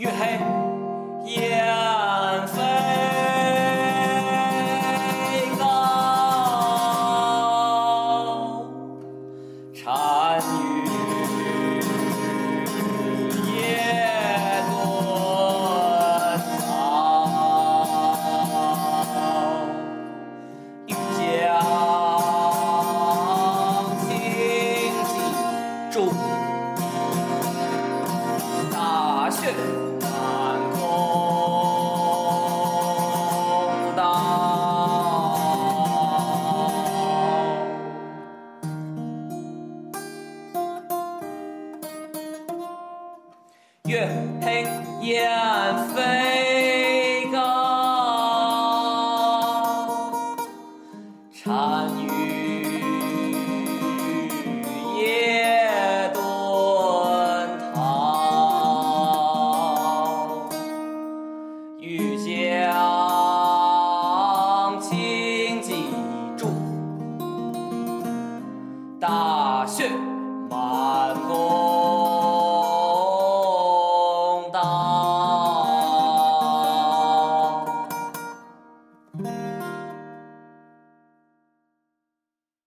月黑雁飞高单于夜遁逃欲将轻骑逐大雪月黑雁飞高，单于夜遁逃，欲将轻骑住，大雪满 감사합니다.